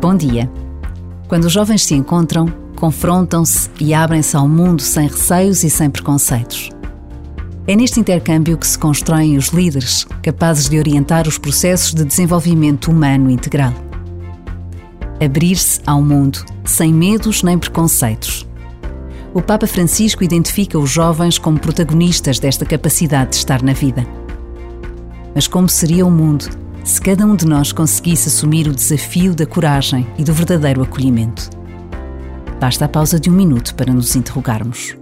Bom dia. Quando os jovens se encontram, confrontam-se e abrem-se ao mundo sem receios e sem preconceitos. É neste intercâmbio que se constroem os líderes capazes de orientar os processos de desenvolvimento humano integral. Abrir-se ao mundo sem medos nem preconceitos. O Papa Francisco identifica os jovens como protagonistas desta capacidade de estar na vida. Mas como seria o mundo se cada um de nós conseguisse assumir o desafio da coragem e do verdadeiro acolhimento. Basta a pausa de um minuto para nos interrogarmos.